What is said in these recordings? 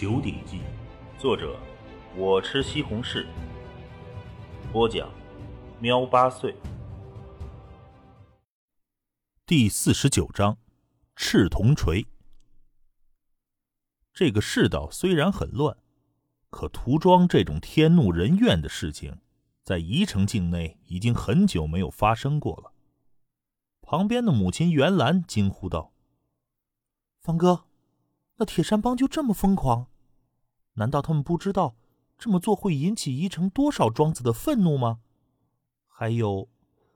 九鼎记》，作者我吃西红柿，播讲喵八岁。第四十九章，赤铜锤。这个世道虽然很乱，可涂装这种天怒人怨的事情，在宜城境内已经很久没有发生过了。旁边的母亲袁兰惊呼道：“方哥，那铁山帮就这么疯狂？难道他们不知道这么做会引起宜城多少庄子的愤怒吗？还有，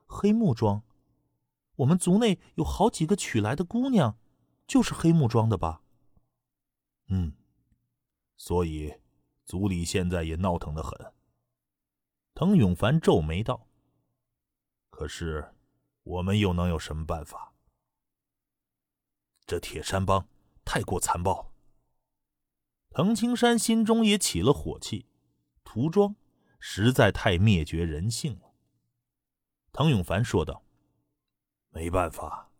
黑木庄，我们族内有好几个娶来的姑娘，就是黑木庄的吧？”“嗯，所以族里现在也闹腾的很。”滕永凡皱眉道。“可是。”我们又能有什么办法？这铁山帮太过残暴。滕青山心中也起了火气，涂庄实在太灭绝人性了。滕永凡说道：“没办法，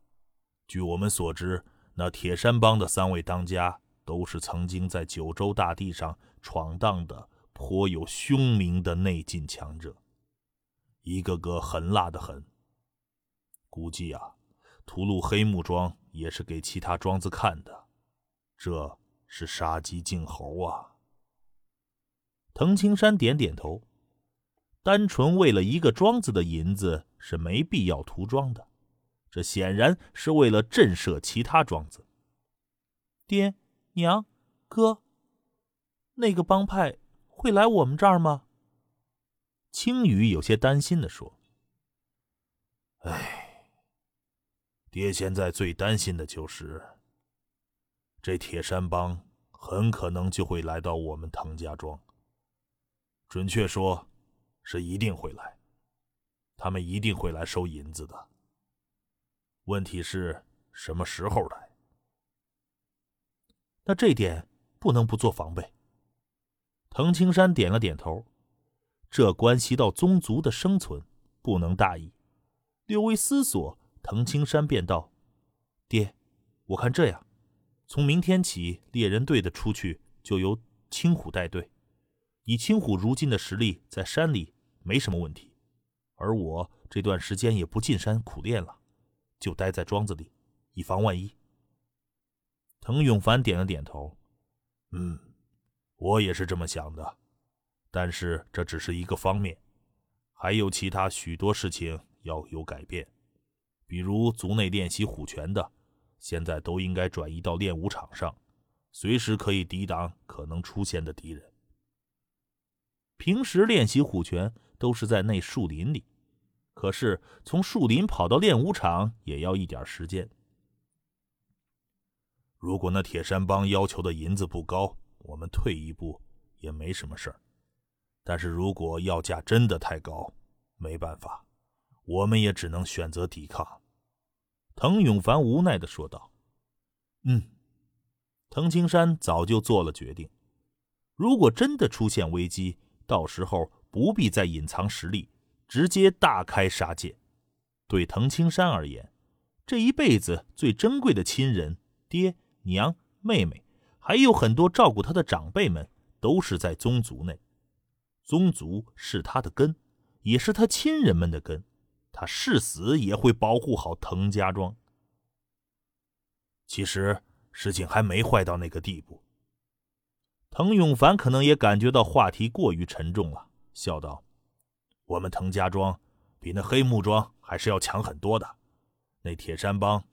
据我们所知，那铁山帮的三位当家都是曾经在九州大地上闯荡的颇有凶名的内劲强者，一个个狠辣的很。”估计啊，屠戮黑木庄也是给其他庄子看的，这是杀鸡儆猴啊。滕青山点点头，单纯为了一个庄子的银子是没必要涂装的，这显然是为了震慑其他庄子。爹娘哥，那个帮派会来我们这儿吗？青羽有些担心的说：“哎。”爹现在最担心的就是，这铁山帮很可能就会来到我们滕家庄。准确说，是一定会来，他们一定会来收银子的。问题是什么时候来？那这点不能不做防备。滕青山点了点头，这关系到宗族的生存，不能大意。略微思索。滕青山便道：“爹，我看这样，从明天起，猎人队的出去就由青虎带队。以青虎如今的实力，在山里没什么问题。而我这段时间也不进山苦练了，就待在庄子里，以防万一。”滕永凡点了点头：“嗯，我也是这么想的。但是这只是一个方面，还有其他许多事情要有改变。”比如族内练习虎拳的，现在都应该转移到练武场上，随时可以抵挡可能出现的敌人。平时练习虎拳都是在那树林里，可是从树林跑到练武场也要一点时间。如果那铁山帮要求的银子不高，我们退一步也没什么事儿。但是如果要价真的太高，没办法，我们也只能选择抵抗。滕永凡无奈的说道：“嗯。”滕青山早就做了决定，如果真的出现危机，到时候不必再隐藏实力，直接大开杀戒。对滕青山而言，这一辈子最珍贵的亲人——爹娘、妹妹，还有很多照顾他的长辈们，都是在宗族内。宗族是他的根，也是他亲人们的根。他誓死也会保护好滕家庄。其实事情还没坏到那个地步。滕永凡可能也感觉到话题过于沉重了，笑道：“我们滕家庄比那黑木庄还是要强很多的，那铁山帮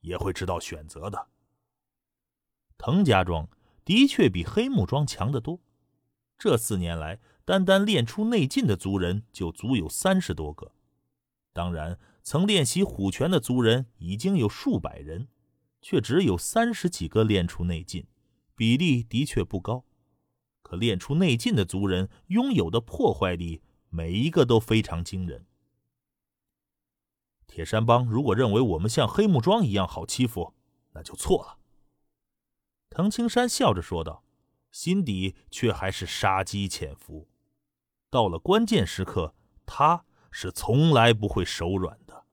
也会知道选择的。”滕家庄的确比黑木庄强得多。这四年来，单单练出内劲的族人就足有三十多个。当然，曾练习虎拳的族人已经有数百人，却只有三十几个练出内劲，比例的确不高。可练出内劲的族人拥有的破坏力，每一个都非常惊人。铁山帮如果认为我们像黑木庄一样好欺负，那就错了。藤青山笑着说道，心底却还是杀机潜伏。到了关键时刻，他。是从来不会手软的。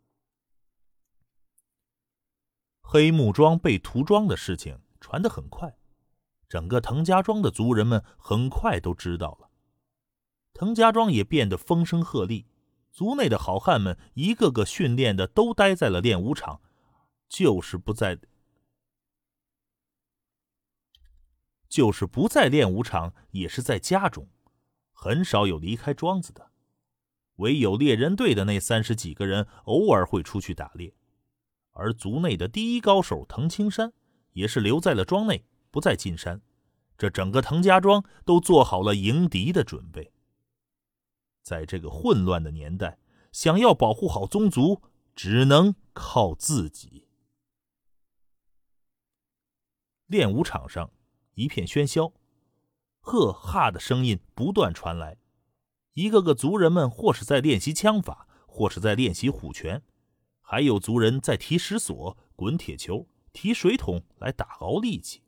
黑木庄被涂庄的事情传得很快，整个滕家庄的族人们很快都知道了。滕家庄也变得风声鹤唳，族内的好汉们一个个训练的都待在了练武场，就是不在，就是不在练武场，也是在家中，很少有离开庄子的。唯有猎人队的那三十几个人偶尔会出去打猎，而族内的第一高手滕青山也是留在了庄内。不再进山，这整个滕家庄都做好了迎敌的准备。在这个混乱的年代，想要保护好宗族，只能靠自己。练武场上一片喧嚣，呵哈的声音不断传来，一个个族人们或是在练习枪法，或是在练习虎拳，还有族人在提石锁、滚铁球、提水桶来打熬力气。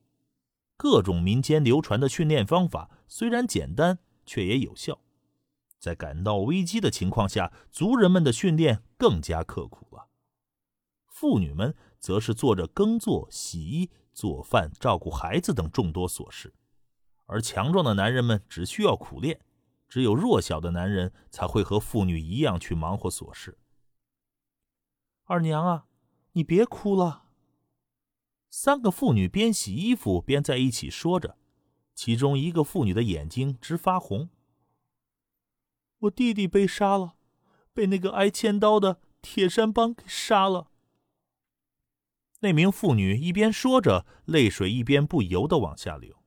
各种民间流传的训练方法虽然简单，却也有效。在感到危机的情况下，族人们的训练更加刻苦了。妇女们则是做着耕作、洗衣、做饭、照顾孩子等众多琐事，而强壮的男人们只需要苦练，只有弱小的男人才会和妇女一样去忙活琐事。二娘啊，你别哭了。三个妇女边洗衣服边在一起说着，其中一个妇女的眼睛直发红。我弟弟被杀了，被那个挨千刀的铁山帮给杀了。那名妇女一边说着，泪水一边不由得往下流。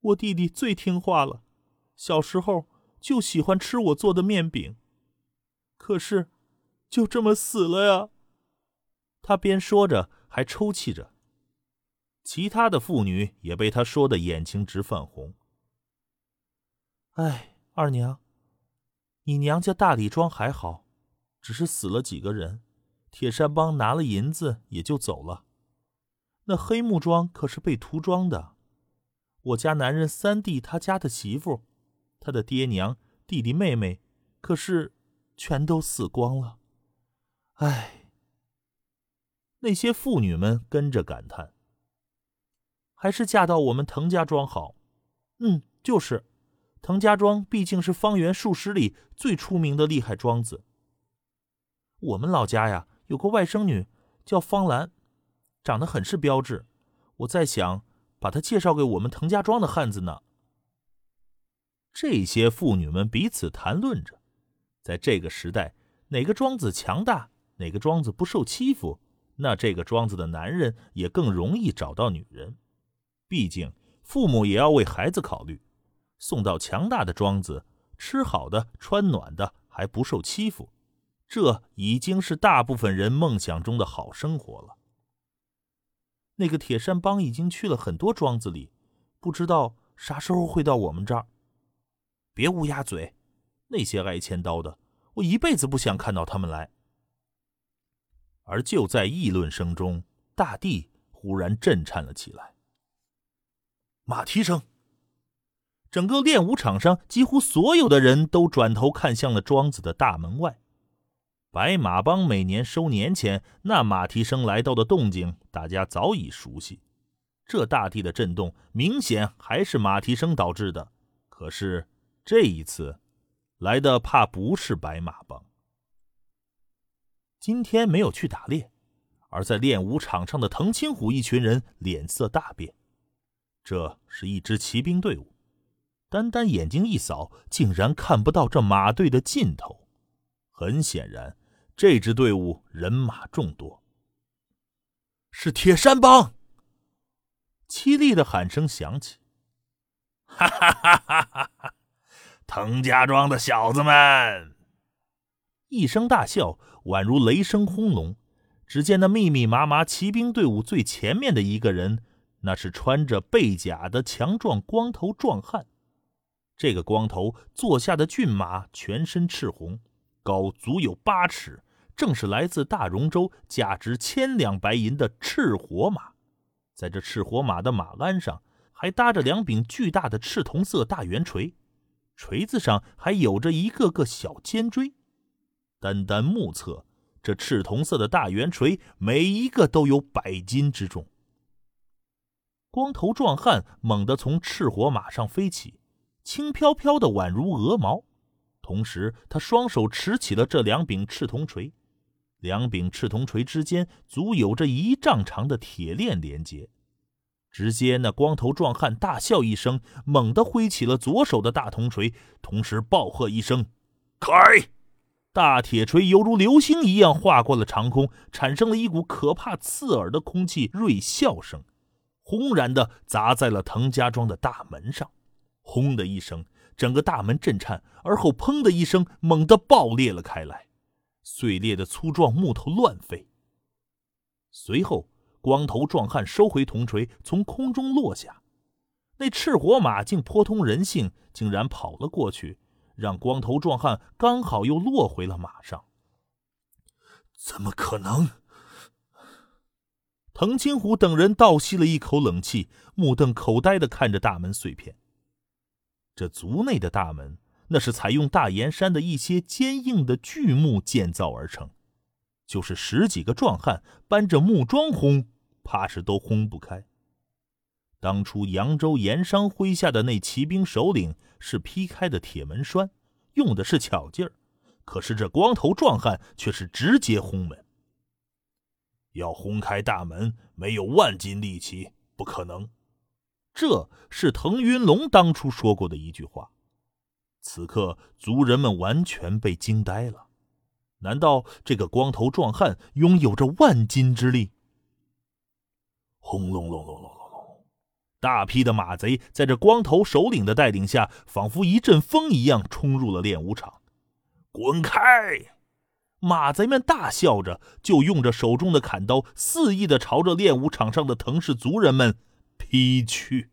我弟弟最听话了，小时候就喜欢吃我做的面饼，可是就这么死了呀。他边说着。还抽泣着，其他的妇女也被他说的眼睛直泛红。哎，二娘，你娘家大李庄还好，只是死了几个人，铁山帮拿了银子也就走了。那黑木庄可是被屠庄的，我家男人三弟他家的媳妇，他的爹娘、弟弟妹妹，可是全都死光了。哎。那些妇女们跟着感叹：“还是嫁到我们滕家庄好。”“嗯，就是，滕家庄毕竟是方圆数十里最出名的厉害庄子。我们老家呀，有个外甥女叫方兰，长得很是标致。我在想把她介绍给我们滕家庄的汉子呢。”这些妇女们彼此谈论着，在这个时代，哪个庄子强大，哪个庄子不受欺负。那这个庄子的男人也更容易找到女人，毕竟父母也要为孩子考虑。送到强大的庄子，吃好的，穿暖的，还不受欺负，这已经是大部分人梦想中的好生活了。那个铁山帮已经去了很多庄子里，不知道啥时候会到我们这儿。别乌鸦嘴，那些挨千刀的，我一辈子不想看到他们来。而就在议论声中，大地忽然震颤了起来。马蹄声，整个练武场上几乎所有的人都转头看向了庄子的大门外。白马帮每年收年钱，那马蹄声来到的动静，大家早已熟悉。这大地的震动，明显还是马蹄声导致的。可是这一次，来的怕不是白马帮。今天没有去打猎，而在练武场上的藤青虎一群人脸色大变。这是一支骑兵队伍，单单眼睛一扫，竟然看不到这马队的尽头。很显然，这支队伍人马众多。是铁山帮！凄厉的喊声响起：“哈哈哈哈哈哈！滕家庄的小子们！”一声大笑。宛如雷声轰隆，只见那密密麻麻骑兵队伍最前面的一个人，那是穿着背甲的强壮光头壮汉。这个光头坐下的骏马全身赤红，高足有八尺，正是来自大荣州、价值千两白银的赤火马。在这赤火马的马鞍上，还搭着两柄巨大的赤铜色大圆锤，锤子上还有着一个个小尖锥。单单目测，这赤铜色的大圆锤，每一个都有百斤之重。光头壮汉猛地从赤火马上飞起，轻飘飘的宛如鹅毛。同时，他双手持起了这两柄赤铜锤，两柄赤铜锤之间足有着一丈长的铁链连接。直接那光头壮汉大笑一声，猛地挥起了左手的大铜锤，同时暴喝一声：“开！”大铁锤犹如流星一样划过了长空，产生了一股可怕刺耳的空气锐笑声，轰然的砸在了滕家庄的大门上。轰的一声，整个大门震颤，而后砰的一声，猛地爆裂了开来，碎裂的粗壮木头乱飞。随后。光头壮汉收回铜锤，从空中落下。那赤火马竟颇通人性，竟然跑了过去，让光头壮汉刚好又落回了马上。怎么可能？藤青虎等人倒吸了一口冷气，目瞪口呆的看着大门碎片。这族内的大门，那是采用大岩山的一些坚硬的巨木建造而成。就是十几个壮汉搬着木桩轰，怕是都轰不开。当初扬州盐商麾下的那骑兵首领是劈开的铁门栓，用的是巧劲儿，可是这光头壮汉却是直接轰门。要轰开大门，没有万斤力气，不可能。这是滕云龙当初说过的一句话。此刻族人们完全被惊呆了。难道这个光头壮汉拥有着万金之力？轰隆隆隆隆隆隆！大批的马贼在这光头首领的带领下，仿佛一阵风一样冲入了练武场。滚开！马贼们大笑着，就用着手中的砍刀，肆意的朝着练武场上的藤氏族人们劈去。